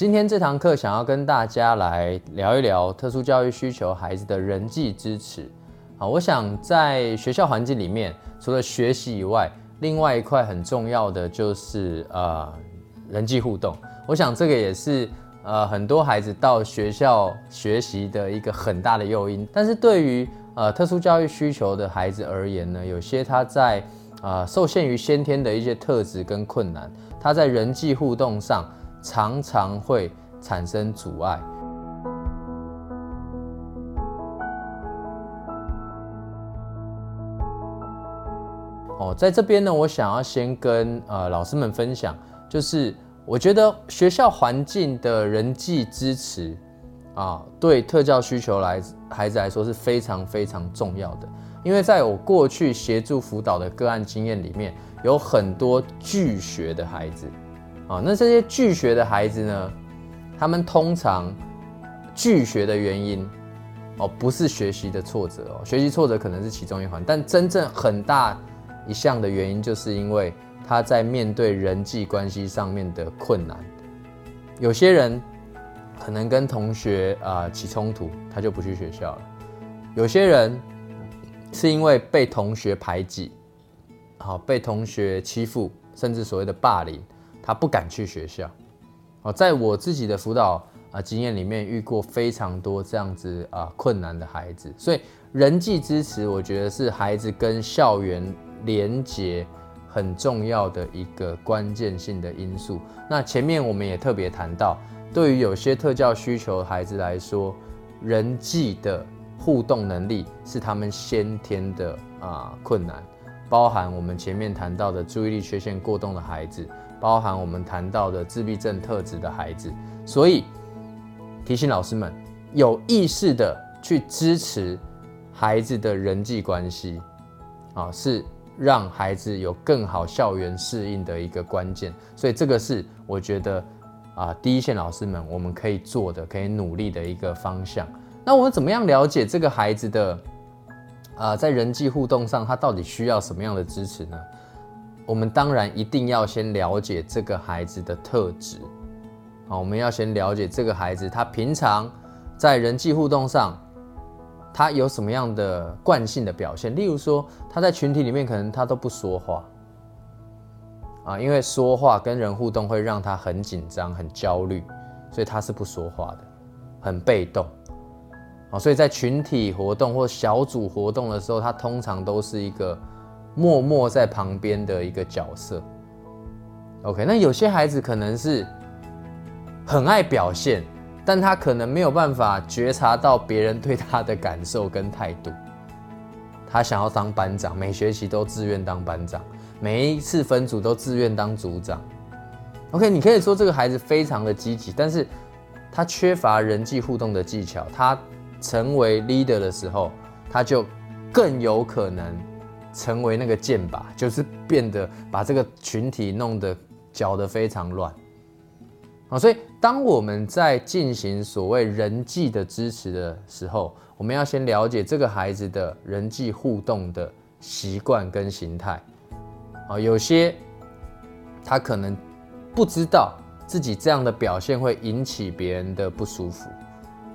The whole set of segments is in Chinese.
今天这堂课想要跟大家来聊一聊特殊教育需求孩子的人际支持。啊，我想在学校环境里面，除了学习以外，另外一块很重要的就是呃人际互动。我想这个也是呃很多孩子到学校学习的一个很大的诱因。但是对于呃特殊教育需求的孩子而言呢，有些他在啊受限于先天的一些特质跟困难，他在人际互动上。常常会产生阻碍。哦，在这边呢，我想要先跟呃老师们分享，就是我觉得学校环境的人际支持啊，对特教需求来孩子来说是非常非常重要的。因为在我过去协助辅导的个案经验里面，有很多拒学的孩子。啊，那这些拒学的孩子呢？他们通常拒学的原因，哦，不是学习的挫折哦，学习挫折可能是其中一环，但真正很大一项的原因，就是因为他在面对人际关系上面的困难。有些人可能跟同学啊起冲突，他就不去学校了；有些人是因为被同学排挤，好被同学欺负，甚至所谓的霸凌。他不敢去学校，哦，在我自己的辅导啊经验里面遇过非常多这样子啊困难的孩子，所以人际支持我觉得是孩子跟校园连结很重要的一个关键性的因素。那前面我们也特别谈到，对于有些特教需求孩子来说，人际的互动能力是他们先天的啊困难，包含我们前面谈到的注意力缺陷过动的孩子。包含我们谈到的自闭症特质的孩子，所以提醒老师们有意识的去支持孩子的人际关系，啊，是让孩子有更好校园适应的一个关键。所以这个是我觉得啊，第一线老师们我们可以做的、可以努力的一个方向。那我们怎么样了解这个孩子的啊，在人际互动上他到底需要什么样的支持呢？我们当然一定要先了解这个孩子的特质，好，我们要先了解这个孩子他平常在人际互动上，他有什么样的惯性的表现。例如说，他在群体里面可能他都不说话，啊，因为说话跟人互动会让他很紧张、很焦虑，所以他是不说话的，很被动，啊，所以在群体活动或小组活动的时候，他通常都是一个。默默在旁边的一个角色。OK，那有些孩子可能是很爱表现，但他可能没有办法觉察到别人对他的感受跟态度。他想要当班长，每学期都自愿当班长，每一次分组都自愿当组长。OK，你可以说这个孩子非常的积极，但是他缺乏人际互动的技巧。他成为 leader 的时候，他就更有可能。成为那个箭靶，就是变得把这个群体弄得搅得非常乱啊！所以，当我们在进行所谓人际的支持的时候，我们要先了解这个孩子的人际互动的习惯跟形态啊。有些他可能不知道自己这样的表现会引起别人的不舒服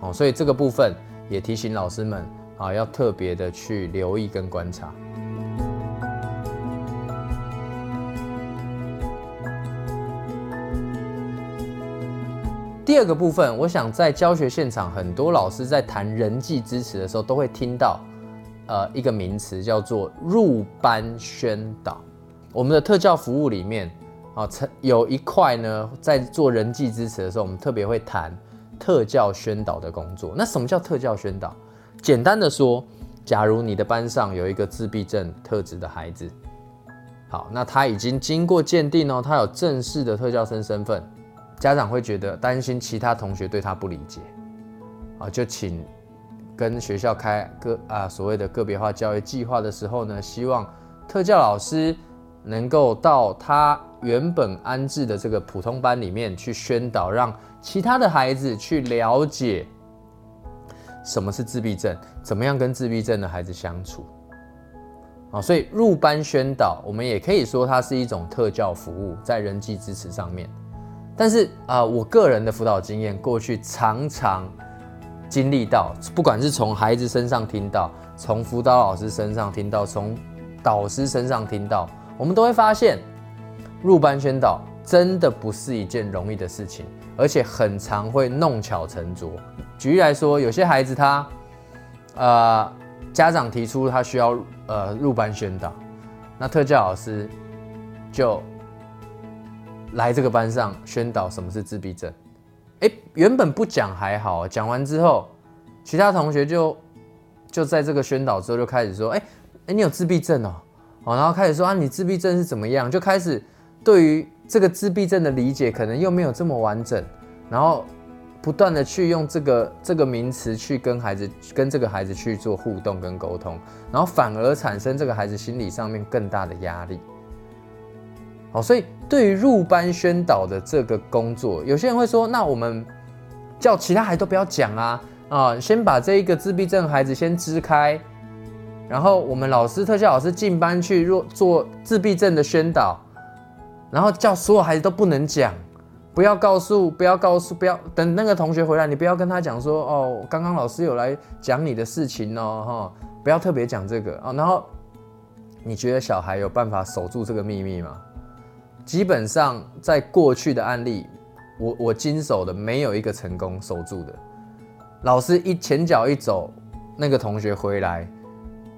哦，所以这个部分也提醒老师们啊，要特别的去留意跟观察。第二个部分，我想在教学现场，很多老师在谈人际支持的时候，都会听到，呃，一个名词叫做入班宣导。我们的特教服务里面，啊，有一块呢，在做人际支持的时候，我们特别会谈特教宣导的工作。那什么叫特教宣导？简单的说，假如你的班上有一个自闭症特质的孩子，好，那他已经经过鉴定哦，他有正式的特教生身份。家长会觉得担心其他同学对他不理解，啊，就请跟学校开个啊所谓的个别化教育计划的时候呢，希望特教老师能够到他原本安置的这个普通班里面去宣导，让其他的孩子去了解什么是自闭症，怎么样跟自闭症的孩子相处，啊，所以入班宣导，我们也可以说它是一种特教服务，在人际支持上面。但是啊，我个人的辅导经验，过去常常经历到，不管是从孩子身上听到，从辅导老师身上听到，从导师身上听到，我们都会发现，入班宣导真的不是一件容易的事情，而且很常会弄巧成拙。举例来说，有些孩子他，呃，家长提出他需要呃入班宣导，那特教老师就。来这个班上宣导什么是自闭症，哎，原本不讲还好，讲完之后，其他同学就就在这个宣导之后就开始说，哎哎，你有自闭症哦，哦，然后开始说啊，你自闭症是怎么样，就开始对于这个自闭症的理解可能又没有这么完整，然后不断的去用这个这个名词去跟孩子跟这个孩子去做互动跟沟通，然后反而产生这个孩子心理上面更大的压力。哦，所以对于入班宣导的这个工作，有些人会说，那我们叫其他孩子都不要讲啊，啊，先把这一个自闭症孩子先支开，然后我们老师特效老师进班去做做自闭症的宣导，然后叫所有孩子都不能讲，不要告诉，不要告诉，不要等那个同学回来，你不要跟他讲说，哦，刚刚老师有来讲你的事情哦，哈，不要特别讲这个啊，然后你觉得小孩有办法守住这个秘密吗？基本上，在过去的案例，我我经手的没有一个成功守住的。老师一前脚一走，那个同学回来，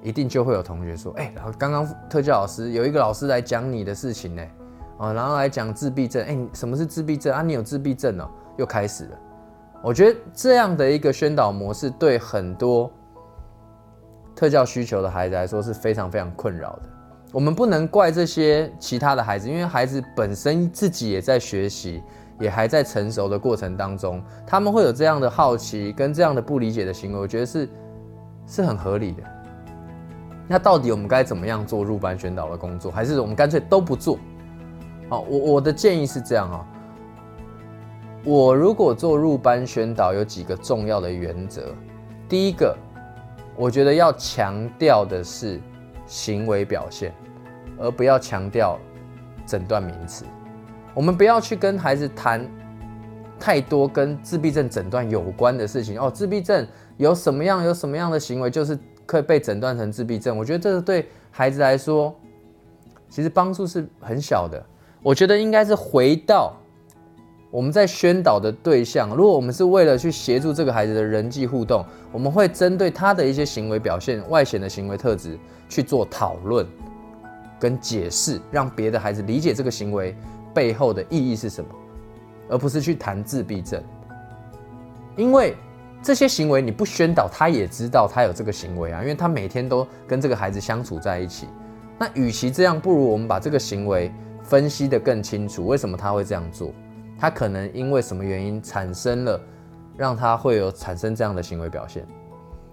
一定就会有同学说：“哎，然后刚刚特教老师有一个老师来讲你的事情呢，哦，然后来讲自闭症，哎，什么是自闭症啊？你有自闭症哦？又开始了。我觉得这样的一个宣导模式，对很多特教需求的孩子来说是非常非常困扰的。我们不能怪这些其他的孩子，因为孩子本身自己也在学习，也还在成熟的过程当中，他们会有这样的好奇跟这样的不理解的行为，我觉得是是很合理的。那到底我们该怎么样做入班宣导的工作，还是我们干脆都不做？好，我我的建议是这样啊，我如果做入班宣导，有几个重要的原则。第一个，我觉得要强调的是。行为表现，而不要强调诊断名词。我们不要去跟孩子谈太多跟自闭症诊断有关的事情。哦，自闭症有什么样有什么样的行为，就是可以被诊断成自闭症。我觉得这个对孩子来说，其实帮助是很小的。我觉得应该是回到。我们在宣导的对象，如果我们是为了去协助这个孩子的人际互动，我们会针对他的一些行为表现、外显的行为特质去做讨论跟解释，让别的孩子理解这个行为背后的意义是什么，而不是去谈自闭症。因为这些行为你不宣导，他也知道他有这个行为啊，因为他每天都跟这个孩子相处在一起。那与其这样，不如我们把这个行为分析得更清楚，为什么他会这样做？他可能因为什么原因产生了，让他会有产生这样的行为表现，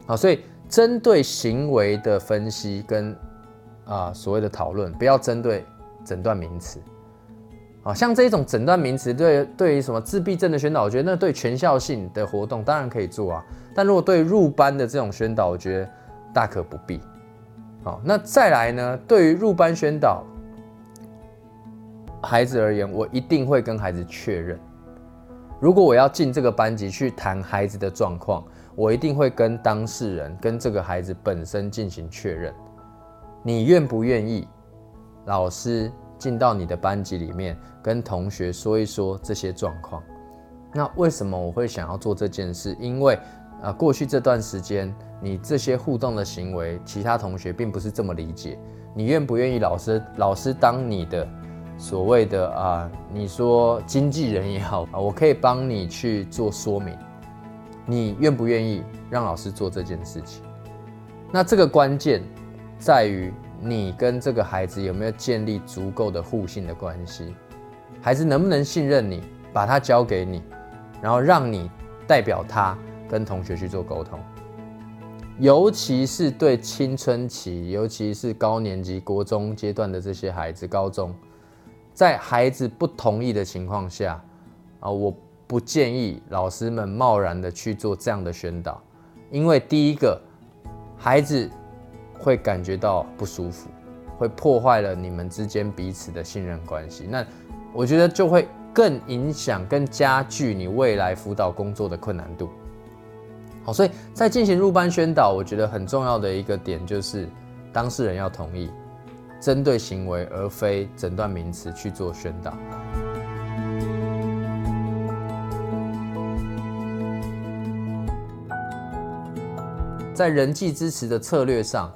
好，所以针对行为的分析跟啊所谓的讨论，不要针对诊断名词，啊，像这一种诊断名词对对于什么自闭症的宣导，我觉得那对全校性的活动当然可以做啊，但如果对入班的这种宣导，我觉得大可不必。好，那再来呢，对于入班宣导。孩子而言，我一定会跟孩子确认。如果我要进这个班级去谈孩子的状况，我一定会跟当事人、跟这个孩子本身进行确认。你愿不愿意？老师进到你的班级里面，跟同学说一说这些状况。那为什么我会想要做这件事？因为啊，过去这段时间，你这些互动的行为，其他同学并不是这么理解。你愿不愿意？老师，老师当你的。所谓的啊，你说经纪人也好啊，我可以帮你去做说明，你愿不愿意让老师做这件事情？那这个关键在于你跟这个孩子有没有建立足够的互信的关系，孩子能不能信任你，把他交给你，然后让你代表他跟同学去做沟通，尤其是对青春期，尤其是高年级、国中阶段的这些孩子，高中。在孩子不同意的情况下，啊，我不建议老师们贸然的去做这样的宣导，因为第一个，孩子会感觉到不舒服，会破坏了你们之间彼此的信任关系。那我觉得就会更影响、更加剧你未来辅导工作的困难度。好，所以在进行入班宣导，我觉得很重要的一个点就是当事人要同意，针对行为而非诊断名词去做宣导。在人际支持的策略上，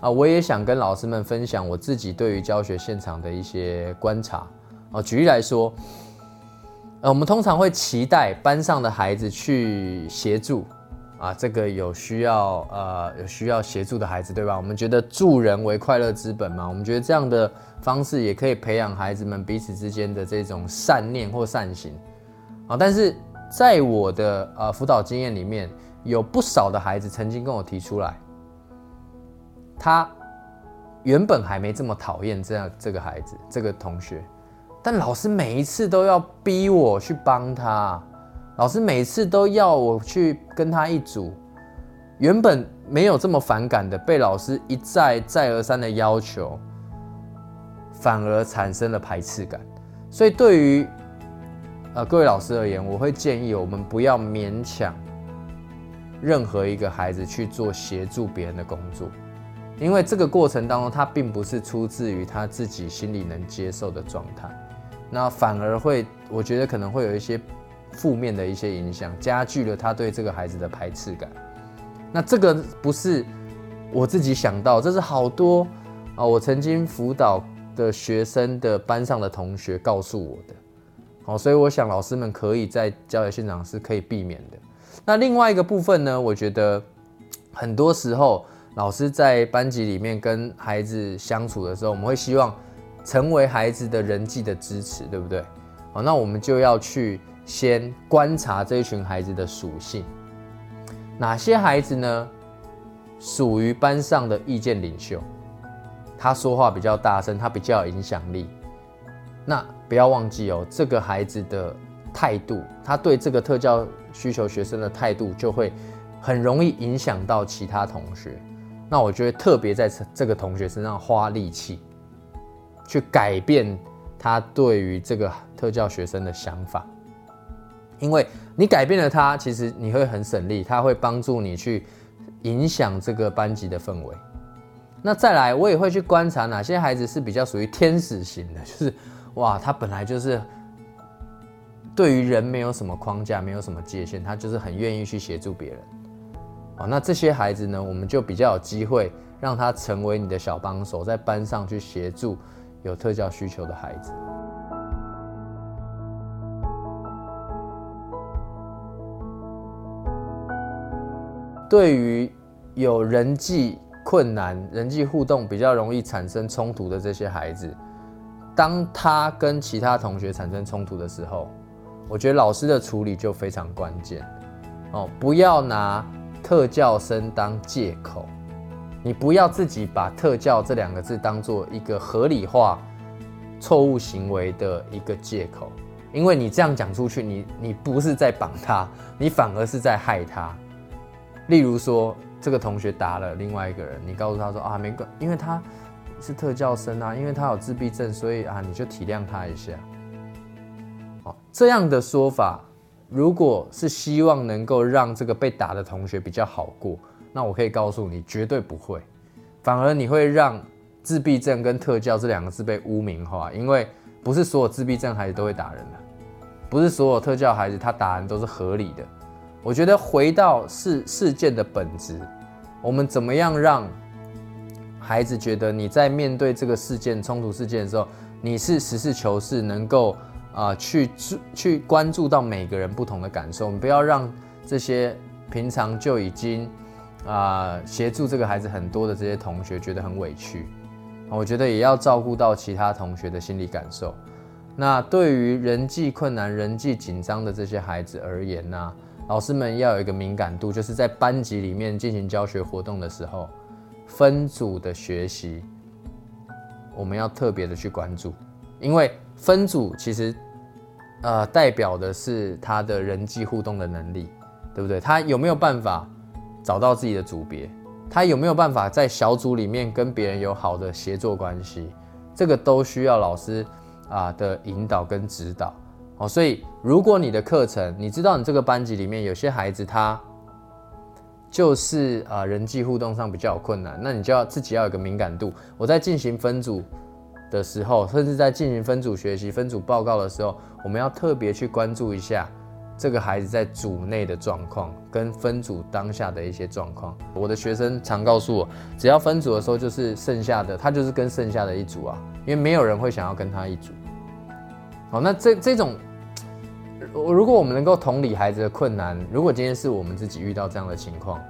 啊，我也想跟老师们分享我自己对于教学现场的一些观察。啊，举例来说，呃，我们通常会期待班上的孩子去协助，啊，这个有需要，呃，有需要协助的孩子，对吧？我们觉得助人为快乐之本嘛，我们觉得这样的方式也可以培养孩子们彼此之间的这种善念或善行。啊，但是在我的呃辅导经验里面。有不少的孩子曾经跟我提出来，他原本还没这么讨厌这样这个孩子这个同学，但老师每一次都要逼我去帮他，老师每次都要我去跟他一组，原本没有这么反感的，被老师一再再而三的要求，反而产生了排斥感。所以对于呃各位老师而言，我会建议我们不要勉强。任何一个孩子去做协助别人的工作，因为这个过程当中，他并不是出自于他自己心里能接受的状态，那反而会，我觉得可能会有一些负面的一些影响，加剧了他对这个孩子的排斥感。那这个不是我自己想到，这是好多啊，我曾经辅导的学生的班上的同学告诉我的。好，所以我想老师们可以在教学现场是可以避免的。那另外一个部分呢？我觉得很多时候老师在班级里面跟孩子相处的时候，我们会希望成为孩子的人际的支持，对不对？好，那我们就要去先观察这一群孩子的属性，哪些孩子呢属于班上的意见领袖，他说话比较大声，他比较有影响力。那不要忘记哦，这个孩子的态度，他对这个特教。需求学生的态度就会很容易影响到其他同学，那我觉得特别在这个同学身上花力气，去改变他对于这个特教学生的想法，因为你改变了他，其实你会很省力，他会帮助你去影响这个班级的氛围。那再来，我也会去观察哪些孩子是比较属于天使型的，就是哇，他本来就是。对于人没有什么框架，没有什么界限，他就是很愿意去协助别人。哦，那这些孩子呢，我们就比较有机会让他成为你的小帮手，在班上去协助有特教需求的孩子。对于有人际困难、人际互动比较容易产生冲突的这些孩子，当他跟其他同学产生冲突的时候，我觉得老师的处理就非常关键哦，不要拿特教生当借口，你不要自己把特教这两个字当做一个合理化错误行为的一个借口，因为你这样讲出去，你你不是在绑他，你反而是在害他。例如说，这个同学打了另外一个人，你告诉他说啊，没关，因为他是特教生啊，因为他有自闭症，所以啊，你就体谅他一下。这样的说法，如果是希望能够让这个被打的同学比较好过，那我可以告诉你，绝对不会，反而你会让自闭症跟特教这两个字被污名化，因为不是所有自闭症孩子都会打人的，不是所有特教孩子他打人都是合理的。我觉得回到事事件的本质，我们怎么样让孩子觉得你在面对这个事件冲突事件的时候，你是实事求是，能够。啊，去去关注到每个人不同的感受，我们不要让这些平常就已经啊协助这个孩子很多的这些同学觉得很委屈。我觉得也要照顾到其他同学的心理感受。那对于人际困难、人际紧张的这些孩子而言呢，老师们要有一个敏感度，就是在班级里面进行教学活动的时候，分组的学习，我们要特别的去关注，因为分组其实。呃，代表的是他的人际互动的能力，对不对？他有没有办法找到自己的组别？他有没有办法在小组里面跟别人有好的协作关系？这个都需要老师啊的引导跟指导。哦，所以如果你的课程，你知道你这个班级里面有些孩子他就是啊人际互动上比较有困难，那你就要自己要有个敏感度。我在进行分组的时候，甚至在进行分组学习、分组报告的时候，我们要特别去关注一下这个孩子在组内的状况跟分组当下的一些状况。我的学生常告诉我，只要分组的时候就是剩下的，他就是跟剩下的一组啊，因为没有人会想要跟他一组。好，那这这种。如果我们能够同理孩子的困难，如果今天是我们自己遇到这样的情况，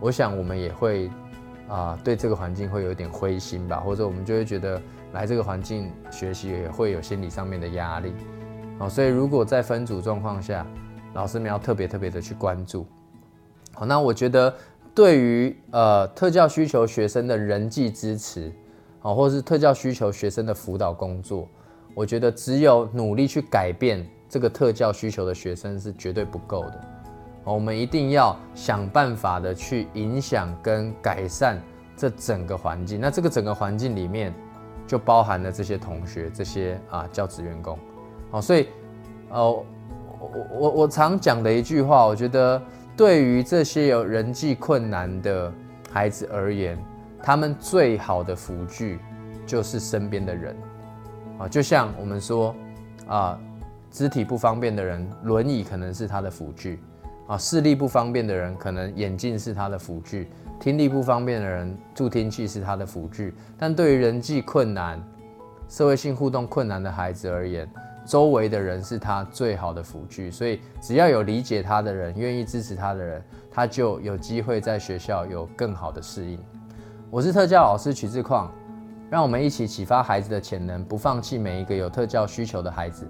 我想我们也会啊对这个环境会有点灰心吧，或者我们就会觉得来这个环境学习也会有心理上面的压力。好，所以如果在分组状况下，老师们要特别特别的去关注。好，那我觉得对于呃特教需求学生的人际支持，好，或是特教需求学生的辅导工作，我觉得只有努力去改变。这个特教需求的学生是绝对不够的，我们一定要想办法的去影响跟改善这整个环境。那这个整个环境里面就包含了这些同学、这些啊教职员工。好，所以呃，我我我常讲的一句话，我觉得对于这些有人际困难的孩子而言，他们最好的辅具就是身边的人啊，就像我们说啊。肢体不方便的人，轮椅可能是他的辅具啊；视力不方便的人，可能眼镜是他的辅具；听力不方便的人，助听器是他的辅具。但对于人际困难、社会性互动困难的孩子而言，周围的人是他最好的辅具。所以，只要有理解他的人、愿意支持他的人，他就有机会在学校有更好的适应。我是特教老师曲志矿，让我们一起启发孩子的潜能，不放弃每一个有特教需求的孩子。